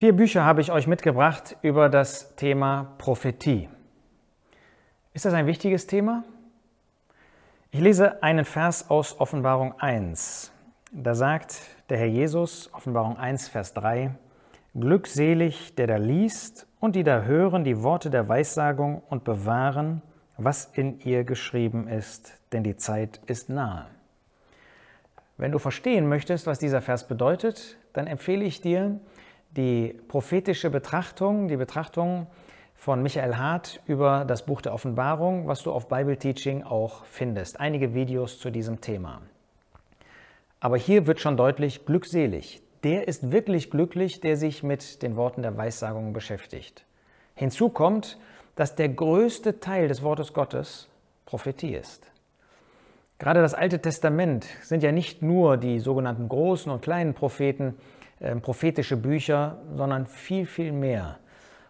Vier Bücher habe ich euch mitgebracht über das Thema Prophetie. Ist das ein wichtiges Thema? Ich lese einen Vers aus Offenbarung 1. Da sagt der Herr Jesus, Offenbarung 1, Vers 3, Glückselig, der da liest und die da hören die Worte der Weissagung und bewahren, was in ihr geschrieben ist, denn die Zeit ist nahe. Wenn du verstehen möchtest, was dieser Vers bedeutet, dann empfehle ich dir, die prophetische Betrachtung, die Betrachtung von Michael Hart über das Buch der Offenbarung, was du auf Bible Teaching auch findest. Einige Videos zu diesem Thema. Aber hier wird schon deutlich, glückselig. Der ist wirklich glücklich, der sich mit den Worten der Weissagung beschäftigt. Hinzu kommt, dass der größte Teil des Wortes Gottes Prophetie ist. Gerade das Alte Testament sind ja nicht nur die sogenannten großen und kleinen Propheten, äh, prophetische Bücher, sondern viel, viel mehr.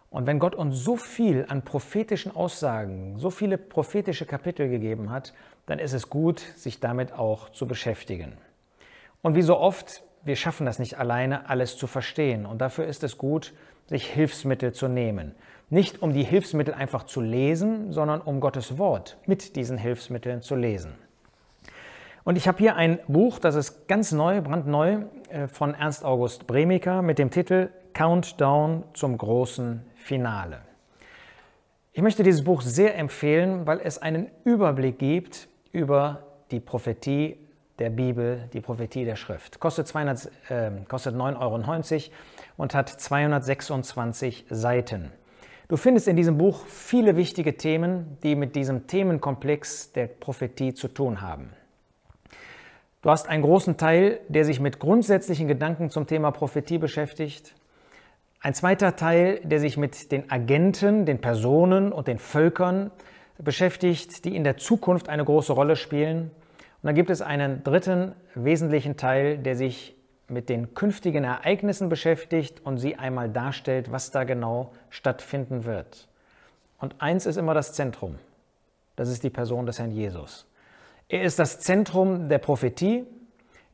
Und wenn Gott uns so viel an prophetischen Aussagen, so viele prophetische Kapitel gegeben hat, dann ist es gut, sich damit auch zu beschäftigen. Und wie so oft, wir schaffen das nicht alleine, alles zu verstehen. Und dafür ist es gut, sich Hilfsmittel zu nehmen. Nicht um die Hilfsmittel einfach zu lesen, sondern um Gottes Wort mit diesen Hilfsmitteln zu lesen. Und ich habe hier ein Buch, das ist ganz neu, brandneu, äh, von Ernst August Bremiker mit dem Titel Countdown zum großen Finale. Ich möchte dieses Buch sehr empfehlen, weil es einen Überblick gibt über die Prophetie der Bibel, die Prophetie der Schrift. Kostet, 200, äh, kostet 9,90 Euro und hat 226 Seiten. Du findest in diesem Buch viele wichtige Themen, die mit diesem Themenkomplex der Prophetie zu tun haben. Du hast einen großen Teil, der sich mit grundsätzlichen Gedanken zum Thema Prophetie beschäftigt. Ein zweiter Teil, der sich mit den Agenten, den Personen und den Völkern beschäftigt, die in der Zukunft eine große Rolle spielen. Und dann gibt es einen dritten wesentlichen Teil, der sich mit den künftigen Ereignissen beschäftigt und sie einmal darstellt, was da genau stattfinden wird. Und eins ist immer das Zentrum. Das ist die Person des Herrn Jesus. Er ist das Zentrum der Prophetie,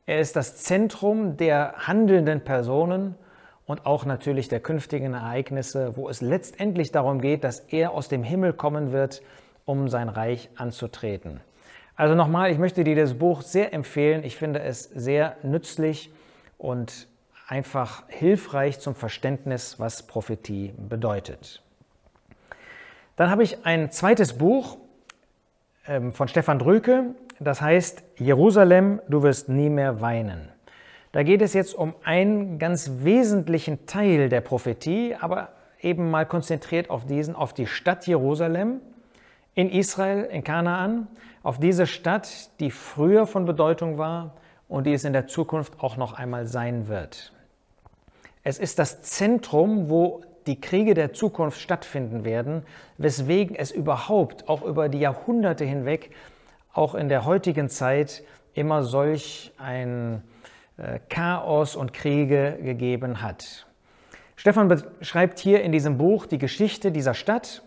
er ist das Zentrum der handelnden Personen und auch natürlich der künftigen Ereignisse, wo es letztendlich darum geht, dass er aus dem Himmel kommen wird, um sein Reich anzutreten. Also nochmal, ich möchte dir das Buch sehr empfehlen. Ich finde es sehr nützlich und einfach hilfreich zum Verständnis, was Prophetie bedeutet. Dann habe ich ein zweites Buch von Stefan Drüke, das heißt, Jerusalem, du wirst nie mehr weinen. Da geht es jetzt um einen ganz wesentlichen Teil der Prophetie, aber eben mal konzentriert auf diesen, auf die Stadt Jerusalem in Israel, in Kanaan, auf diese Stadt, die früher von Bedeutung war und die es in der Zukunft auch noch einmal sein wird. Es ist das Zentrum, wo die Kriege der Zukunft stattfinden werden, weswegen es überhaupt auch über die Jahrhunderte hinweg auch in der heutigen Zeit immer solch ein äh, Chaos und Kriege gegeben hat. Stefan beschreibt hier in diesem Buch die Geschichte dieser Stadt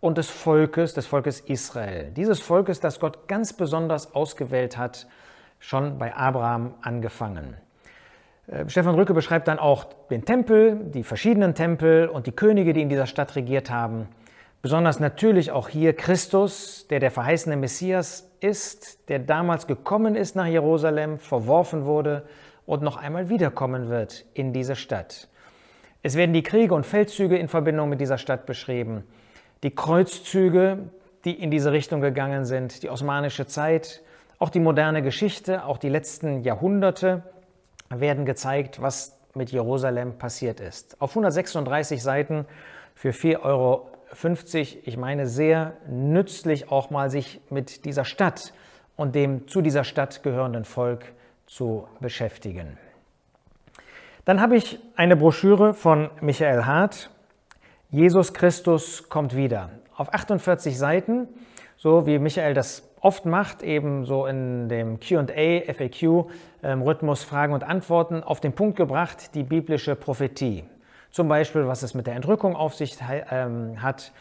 und des Volkes, des Volkes Israel. Dieses Volkes, das Gott ganz besonders ausgewählt hat, schon bei Abraham angefangen. Äh, Stefan Rücke beschreibt dann auch den Tempel, die verschiedenen Tempel und die Könige, die in dieser Stadt regiert haben. Besonders natürlich auch hier Christus, der der verheißene Messias ist, der damals gekommen ist nach Jerusalem, verworfen wurde und noch einmal wiederkommen wird in diese Stadt. Es werden die Kriege und Feldzüge in Verbindung mit dieser Stadt beschrieben, die Kreuzzüge, die in diese Richtung gegangen sind, die osmanische Zeit, auch die moderne Geschichte, auch die letzten Jahrhunderte werden gezeigt, was mit Jerusalem passiert ist. Auf 136 Seiten für 4,50 Euro 50, ich meine, sehr nützlich auch mal sich mit dieser Stadt und dem zu dieser Stadt gehörenden Volk zu beschäftigen. Dann habe ich eine Broschüre von Michael Hart, Jesus Christus kommt wieder. Auf 48 Seiten, so wie Michael das oft macht, eben so in dem QA, FAQ-Rhythmus Fragen und Antworten, auf den Punkt gebracht, die biblische Prophetie. Zum Beispiel, was es mit der Entrückung auf sich ähm, hat,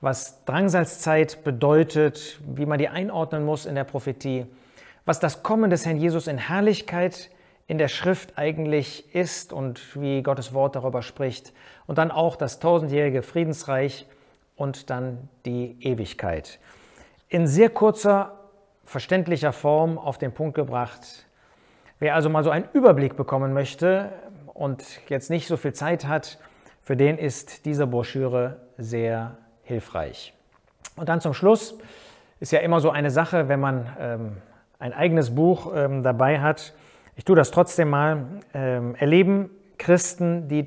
was Drangsalzzeit bedeutet, wie man die einordnen muss in der Prophetie, was das Kommen des Herrn Jesus in Herrlichkeit in der Schrift eigentlich ist und wie Gottes Wort darüber spricht. Und dann auch das tausendjährige Friedensreich und dann die Ewigkeit. In sehr kurzer, verständlicher Form auf den Punkt gebracht. Wer also mal so einen Überblick bekommen möchte und jetzt nicht so viel Zeit hat, für den ist diese Broschüre sehr hilfreich. Und dann zum Schluss ist ja immer so eine Sache, wenn man ähm, ein eigenes Buch ähm, dabei hat. Ich tue das trotzdem mal. Ähm, erleben Christen die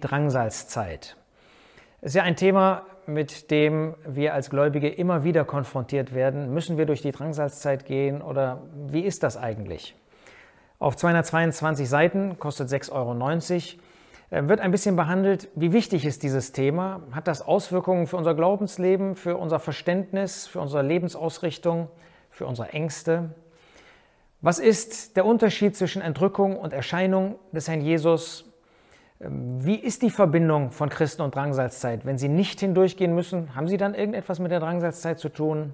Ist ja ein Thema, mit dem wir als Gläubige immer wieder konfrontiert werden. Müssen wir durch die Drangsalzzeit gehen oder wie ist das eigentlich? Auf 222 Seiten, kostet 6,90 Euro, äh, wird ein bisschen behandelt, wie wichtig ist dieses Thema? Hat das Auswirkungen für unser Glaubensleben, für unser Verständnis, für unsere Lebensausrichtung, für unsere Ängste? Was ist der Unterschied zwischen Entrückung und Erscheinung des Herrn Jesus? Ähm, wie ist die Verbindung von Christen und Drangsalzzeit? Wenn sie nicht hindurchgehen müssen, haben sie dann irgendetwas mit der Drangsalzzeit zu tun?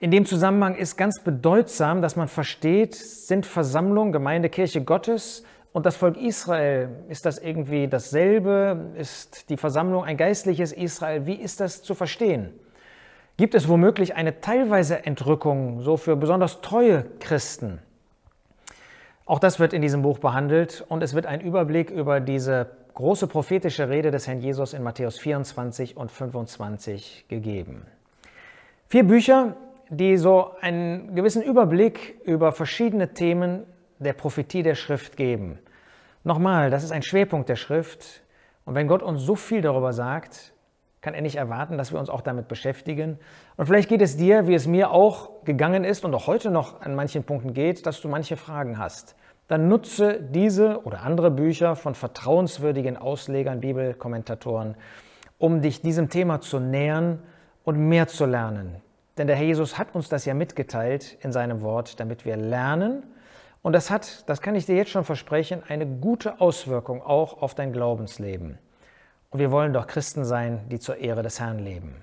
In dem Zusammenhang ist ganz bedeutsam, dass man versteht, sind Versammlung, Gemeinde, Kirche Gottes und das Volk Israel, ist das irgendwie dasselbe? Ist die Versammlung ein geistliches Israel? Wie ist das zu verstehen? Gibt es womöglich eine teilweise Entrückung, so für besonders treue Christen? Auch das wird in diesem Buch behandelt und es wird ein Überblick über diese große prophetische Rede des Herrn Jesus in Matthäus 24 und 25 gegeben. Vier Bücher, die so einen gewissen Überblick über verschiedene Themen der Prophetie der Schrift geben. Nochmal, das ist ein Schwerpunkt der Schrift und wenn Gott uns so viel darüber sagt, kann er nicht erwarten, dass wir uns auch damit beschäftigen. Und vielleicht geht es dir, wie es mir auch gegangen ist und auch heute noch an manchen Punkten geht, dass du manche Fragen hast. Dann nutze diese oder andere Bücher von vertrauenswürdigen Auslegern, Bibelkommentatoren, um dich diesem Thema zu nähern und mehr zu lernen. Denn der Herr Jesus hat uns das ja mitgeteilt in seinem Wort, damit wir lernen. Und das hat, das kann ich dir jetzt schon versprechen, eine gute Auswirkung auch auf dein Glaubensleben. Und wir wollen doch Christen sein, die zur Ehre des Herrn leben.